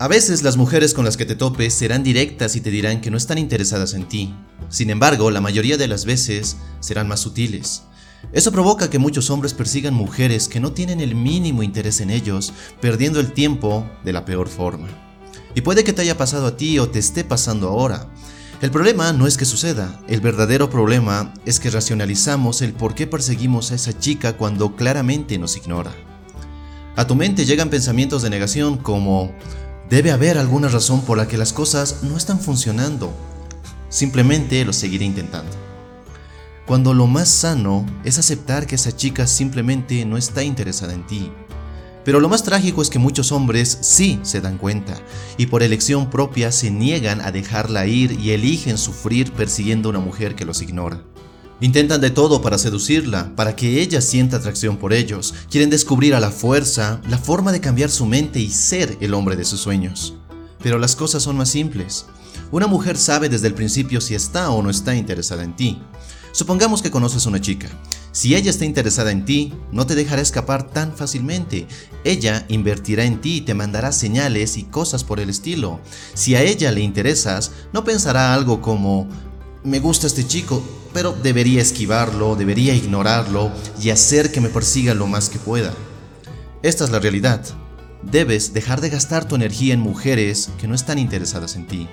A veces las mujeres con las que te topes serán directas y te dirán que no están interesadas en ti. Sin embargo, la mayoría de las veces serán más sutiles. Eso provoca que muchos hombres persigan mujeres que no tienen el mínimo interés en ellos, perdiendo el tiempo de la peor forma. Y puede que te haya pasado a ti o te esté pasando ahora. El problema no es que suceda, el verdadero problema es que racionalizamos el por qué perseguimos a esa chica cuando claramente nos ignora. A tu mente llegan pensamientos de negación como, Debe haber alguna razón por la que las cosas no están funcionando. Simplemente lo seguiré intentando. Cuando lo más sano es aceptar que esa chica simplemente no está interesada en ti. Pero lo más trágico es que muchos hombres sí se dan cuenta y por elección propia se niegan a dejarla ir y eligen sufrir persiguiendo a una mujer que los ignora. Intentan de todo para seducirla, para que ella sienta atracción por ellos. Quieren descubrir a la fuerza la forma de cambiar su mente y ser el hombre de sus sueños. Pero las cosas son más simples. Una mujer sabe desde el principio si está o no está interesada en ti. Supongamos que conoces a una chica. Si ella está interesada en ti, no te dejará escapar tan fácilmente. Ella invertirá en ti y te mandará señales y cosas por el estilo. Si a ella le interesas, no pensará algo como, me gusta este chico, pero debería esquivarlo, debería ignorarlo y hacer que me persiga lo más que pueda. Esta es la realidad. Debes dejar de gastar tu energía en mujeres que no están interesadas en ti.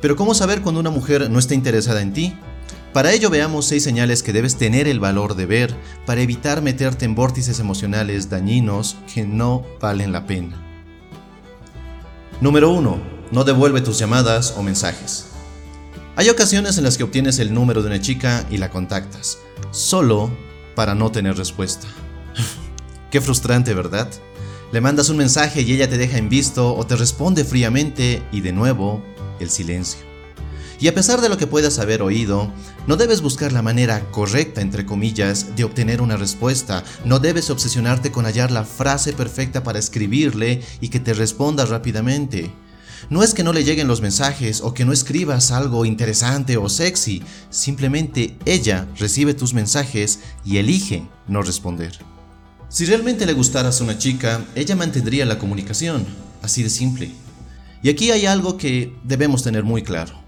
Pero ¿cómo saber cuando una mujer no está interesada en ti? Para ello veamos seis señales que debes tener el valor de ver para evitar meterte en vórtices emocionales dañinos que no valen la pena. Número 1. No devuelve tus llamadas o mensajes. Hay ocasiones en las que obtienes el número de una chica y la contactas, solo para no tener respuesta. Qué frustrante, ¿verdad? Le mandas un mensaje y ella te deja en visto o te responde fríamente y de nuevo el silencio. Y a pesar de lo que puedas haber oído, no debes buscar la manera correcta, entre comillas, de obtener una respuesta. No debes obsesionarte con hallar la frase perfecta para escribirle y que te responda rápidamente. No es que no le lleguen los mensajes o que no escribas algo interesante o sexy, simplemente ella recibe tus mensajes y elige no responder. Si realmente le gustaras a una chica, ella mantendría la comunicación, así de simple. Y aquí hay algo que debemos tener muy claro.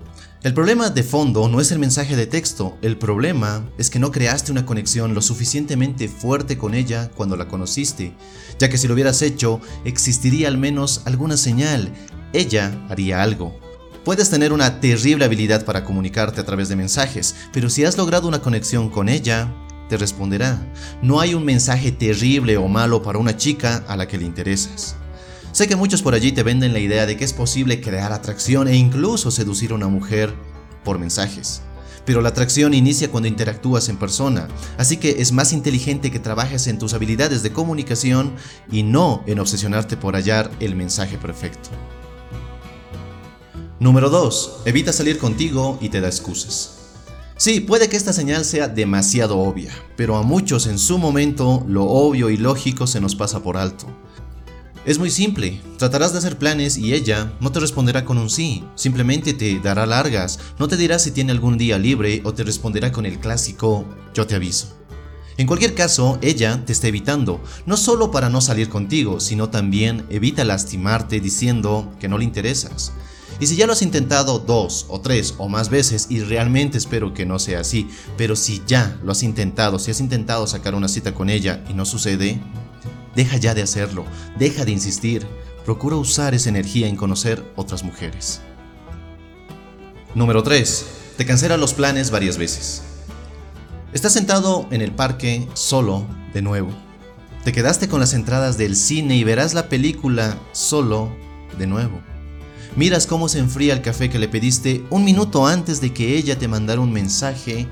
El problema de fondo no es el mensaje de texto, el problema es que no creaste una conexión lo suficientemente fuerte con ella cuando la conociste, ya que si lo hubieras hecho, existiría al menos alguna señal, ella haría algo. Puedes tener una terrible habilidad para comunicarte a través de mensajes, pero si has logrado una conexión con ella, te responderá. No hay un mensaje terrible o malo para una chica a la que le interesas. Sé que muchos por allí te venden la idea de que es posible crear atracción e incluso seducir a una mujer por mensajes. Pero la atracción inicia cuando interactúas en persona, así que es más inteligente que trabajes en tus habilidades de comunicación y no en obsesionarte por hallar el mensaje perfecto. Número 2. Evita salir contigo y te da excusas. Sí, puede que esta señal sea demasiado obvia, pero a muchos en su momento lo obvio y lógico se nos pasa por alto. Es muy simple, tratarás de hacer planes y ella no te responderá con un sí, simplemente te dará largas, no te dirá si tiene algún día libre o te responderá con el clásico yo te aviso. En cualquier caso, ella te está evitando, no solo para no salir contigo, sino también evita lastimarte diciendo que no le interesas. Y si ya lo has intentado dos o tres o más veces, y realmente espero que no sea así, pero si ya lo has intentado, si has intentado sacar una cita con ella y no sucede, deja ya de hacerlo, deja de insistir, procura usar esa energía en conocer otras mujeres. Número 3. Te cancela los planes varias veces. Estás sentado en el parque solo de nuevo. Te quedaste con las entradas del cine y verás la película solo de nuevo. Miras cómo se enfría el café que le pediste un minuto antes de que ella te mandara un mensaje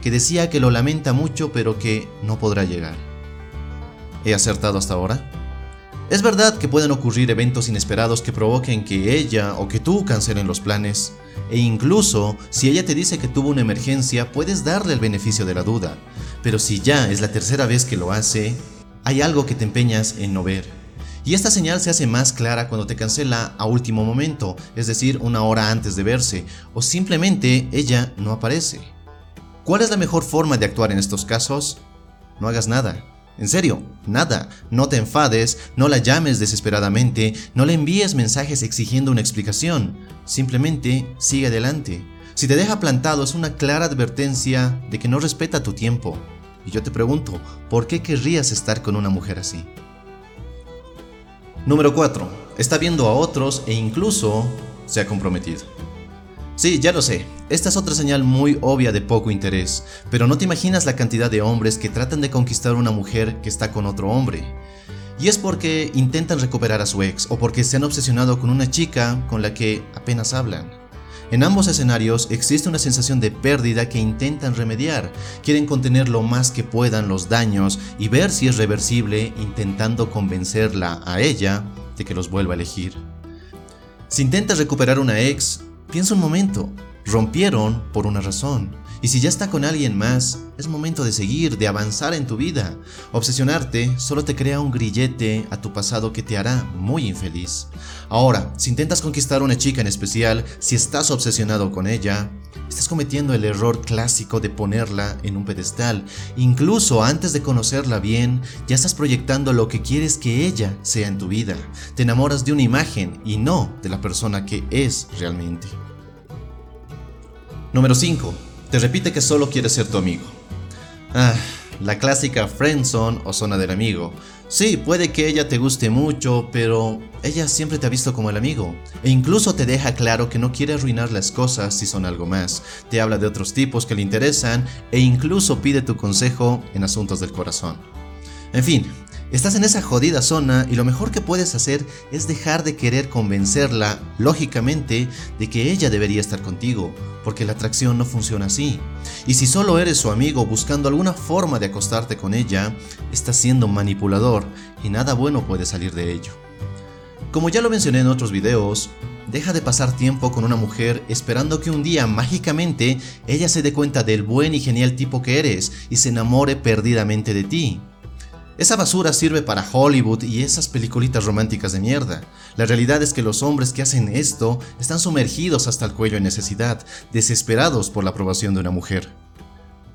que decía que lo lamenta mucho pero que no podrá llegar. ¿He acertado hasta ahora? Es verdad que pueden ocurrir eventos inesperados que provoquen que ella o que tú cancelen los planes, e incluso si ella te dice que tuvo una emergencia, puedes darle el beneficio de la duda, pero si ya es la tercera vez que lo hace, hay algo que te empeñas en no ver. Y esta señal se hace más clara cuando te cancela a último momento, es decir, una hora antes de verse, o simplemente ella no aparece. ¿Cuál es la mejor forma de actuar en estos casos? No hagas nada. En serio, nada. No te enfades, no la llames desesperadamente, no le envíes mensajes exigiendo una explicación. Simplemente sigue adelante. Si te deja plantado es una clara advertencia de que no respeta tu tiempo. Y yo te pregunto, ¿por qué querrías estar con una mujer así? Número 4. Está viendo a otros e incluso se ha comprometido. Sí, ya lo sé, esta es otra señal muy obvia de poco interés, pero no te imaginas la cantidad de hombres que tratan de conquistar a una mujer que está con otro hombre. Y es porque intentan recuperar a su ex o porque se han obsesionado con una chica con la que apenas hablan. En ambos escenarios existe una sensación de pérdida que intentan remediar. Quieren contener lo más que puedan los daños y ver si es reversible intentando convencerla a ella de que los vuelva a elegir. Si intentas recuperar una ex, Piensa un momento, rompieron por una razón. Y si ya está con alguien más, es momento de seguir, de avanzar en tu vida. Obsesionarte solo te crea un grillete a tu pasado que te hará muy infeliz. Ahora, si intentas conquistar a una chica en especial, si estás obsesionado con ella, estás cometiendo el error clásico de ponerla en un pedestal. Incluso antes de conocerla bien, ya estás proyectando lo que quieres que ella sea en tu vida. Te enamoras de una imagen y no de la persona que es realmente. Número 5. Te repite que solo quiere ser tu amigo. Ah, la clásica friendzone o zona del amigo. Sí, puede que ella te guste mucho, pero ella siempre te ha visto como el amigo. E incluso te deja claro que no quiere arruinar las cosas si son algo más. Te habla de otros tipos que le interesan e incluso pide tu consejo en asuntos del corazón. En fin, Estás en esa jodida zona y lo mejor que puedes hacer es dejar de querer convencerla, lógicamente, de que ella debería estar contigo, porque la atracción no funciona así. Y si solo eres su amigo buscando alguna forma de acostarte con ella, estás siendo manipulador y nada bueno puede salir de ello. Como ya lo mencioné en otros videos, deja de pasar tiempo con una mujer esperando que un día mágicamente ella se dé cuenta del buen y genial tipo que eres y se enamore perdidamente de ti. Esa basura sirve para Hollywood y esas peliculitas románticas de mierda. La realidad es que los hombres que hacen esto están sumergidos hasta el cuello en necesidad, desesperados por la aprobación de una mujer.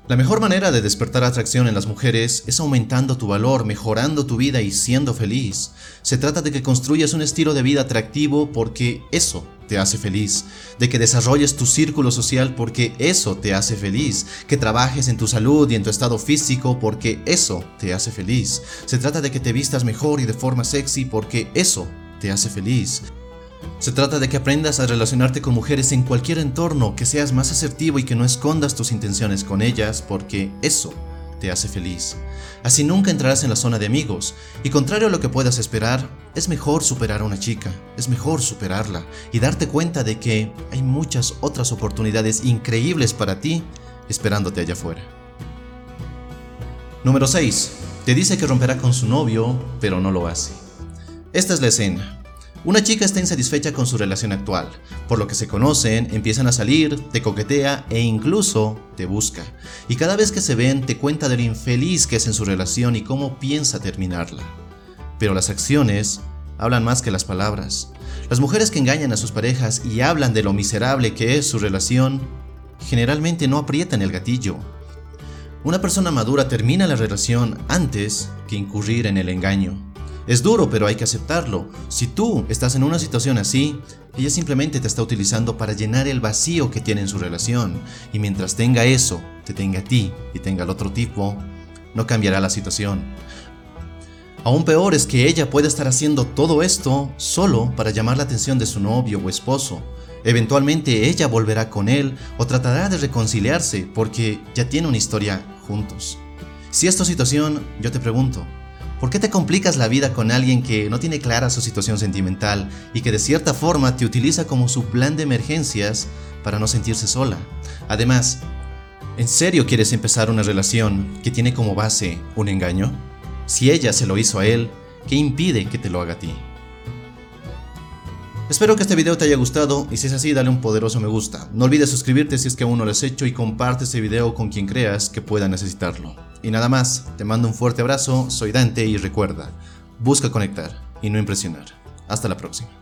La mejor manera de despertar atracción en las mujeres es aumentando tu valor, mejorando tu vida y siendo feliz. Se trata de que construyas un estilo de vida atractivo porque eso te hace feliz, de que desarrolles tu círculo social porque eso te hace feliz, que trabajes en tu salud y en tu estado físico porque eso te hace feliz. Se trata de que te vistas mejor y de forma sexy porque eso te hace feliz. Se trata de que aprendas a relacionarte con mujeres en cualquier entorno, que seas más asertivo y que no escondas tus intenciones con ellas, porque eso te hace feliz. Así nunca entrarás en la zona de amigos, y contrario a lo que puedas esperar, es mejor superar a una chica, es mejor superarla y darte cuenta de que hay muchas otras oportunidades increíbles para ti esperándote allá afuera. Número 6. Te dice que romperá con su novio, pero no lo hace. Esta es la escena. Una chica está insatisfecha con su relación actual, por lo que se conocen, empiezan a salir, te coquetea e incluso te busca. Y cada vez que se ven te cuenta de lo infeliz que es en su relación y cómo piensa terminarla. Pero las acciones hablan más que las palabras. Las mujeres que engañan a sus parejas y hablan de lo miserable que es su relación, generalmente no aprietan el gatillo. Una persona madura termina la relación antes que incurrir en el engaño. Es duro, pero hay que aceptarlo. Si tú estás en una situación así, ella simplemente te está utilizando para llenar el vacío que tiene en su relación. Y mientras tenga eso, te tenga a ti y tenga al otro tipo, no cambiará la situación. Aún peor es que ella puede estar haciendo todo esto solo para llamar la atención de su novio o esposo. Eventualmente ella volverá con él o tratará de reconciliarse porque ya tiene una historia juntos. Si es tu situación, yo te pregunto, ¿Por qué te complicas la vida con alguien que no tiene clara su situación sentimental y que de cierta forma te utiliza como su plan de emergencias para no sentirse sola? Además, ¿en serio quieres empezar una relación que tiene como base un engaño? Si ella se lo hizo a él, ¿qué impide que te lo haga a ti? Espero que este video te haya gustado y si es así dale un poderoso me gusta. No olvides suscribirte si es que aún no lo has hecho y comparte este video con quien creas que pueda necesitarlo. Y nada más, te mando un fuerte abrazo, soy Dante y recuerda, busca conectar y no impresionar. Hasta la próxima.